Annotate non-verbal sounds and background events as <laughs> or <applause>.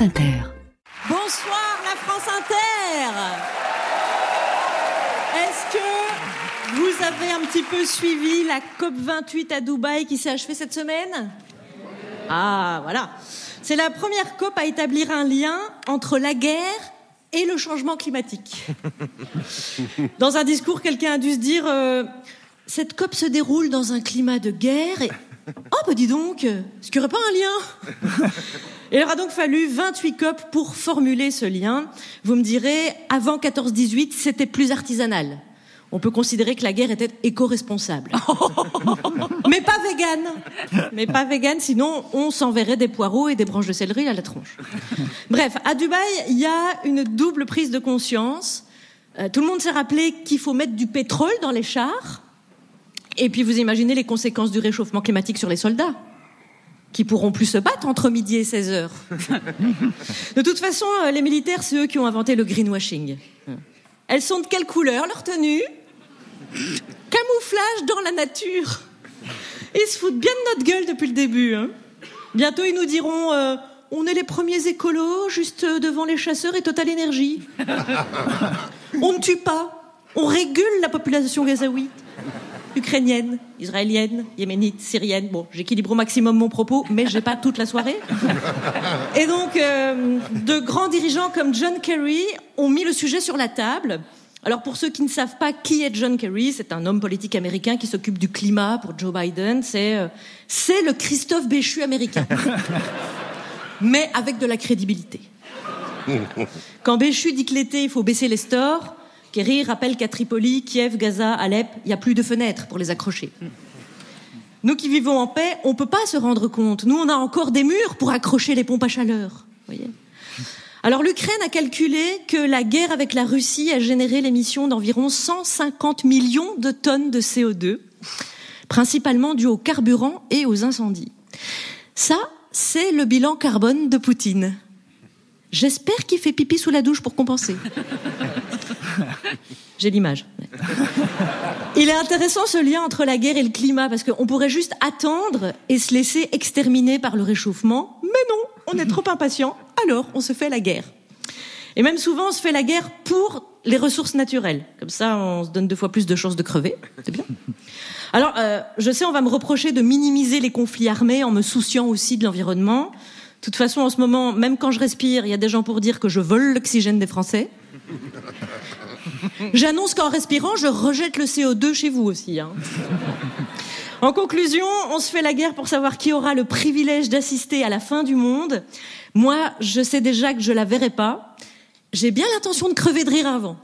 Bonsoir la France Inter Est-ce que vous avez un petit peu suivi la COP28 à Dubaï qui s'est achevée cette semaine? Ah voilà. C'est la première COP à établir un lien entre la guerre et le changement climatique. Dans un discours, quelqu'un a dû se dire euh, cette COP se déroule dans un climat de guerre et <laughs> Oh, bah dis donc, est-ce qu'il n'y aurait pas un lien <laughs> Il aura donc fallu 28 COP pour formuler ce lien. Vous me direz, avant 14-18, c'était plus artisanal. On peut considérer que la guerre était éco-responsable. <laughs> Mais pas vegan. Mais pas vegan, sinon on s'enverrait des poireaux et des branches de céleri à la tronche. Bref, à Dubaï, il y a une double prise de conscience. Euh, tout le monde s'est rappelé qu'il faut mettre du pétrole dans les chars et puis vous imaginez les conséquences du réchauffement climatique sur les soldats qui pourront plus se battre entre midi et 16 heures. <laughs> de toute façon, euh, les militaires, c'est eux qui ont inventé le greenwashing. Elles sont de quelle couleur, leur tenue? Camouflage dans la nature. ils se foutent bien de notre gueule depuis le début. Hein. Bientôt, ils nous diront euh, on est les premiers écolos, juste devant les chasseurs et Total Énergie. <laughs> on ne tue pas, on régule la population gazaouite ukrainienne, israélienne, yéménite, syrienne. Bon, j'équilibre au maximum mon propos, mais j'ai pas toute la soirée. Et donc, euh, de grands dirigeants comme John Kerry ont mis le sujet sur la table. Alors pour ceux qui ne savent pas qui est John Kerry, c'est un homme politique américain qui s'occupe du climat pour Joe Biden. C'est euh, c'est le Christophe Béchu américain, <laughs> mais avec de la crédibilité. Quand Béchu dit que l'été il faut baisser les stores, Kerry rappelle qu'à Tripoli, Kiev, Gaza, Alep, il n'y a plus de fenêtres pour les accrocher. Nous qui vivons en paix, on ne peut pas se rendre compte. Nous, on a encore des murs pour accrocher les pompes à chaleur. Alors l'Ukraine a calculé que la guerre avec la Russie a généré l'émission d'environ 150 millions de tonnes de CO2, principalement dû au carburant et aux incendies. Ça, c'est le bilan carbone de Poutine. J'espère qu'il fait pipi sous la douche pour compenser. <laughs> J'ai l'image. Il est intéressant ce lien entre la guerre et le climat, parce qu'on pourrait juste attendre et se laisser exterminer par le réchauffement, mais non, on est trop impatient, alors on se fait la guerre. Et même souvent, on se fait la guerre pour les ressources naturelles. Comme ça, on se donne deux fois plus de chances de crever. C'est bien. Alors, euh, je sais, on va me reprocher de minimiser les conflits armés en me souciant aussi de l'environnement. De toute façon, en ce moment, même quand je respire, il y a des gens pour dire que je vole l'oxygène des Français. <laughs> J'annonce qu'en respirant, je rejette le CO2 chez vous aussi. Hein. En conclusion, on se fait la guerre pour savoir qui aura le privilège d'assister à la fin du monde. Moi, je sais déjà que je la verrai pas. J'ai bien l'intention de crever de rire avant.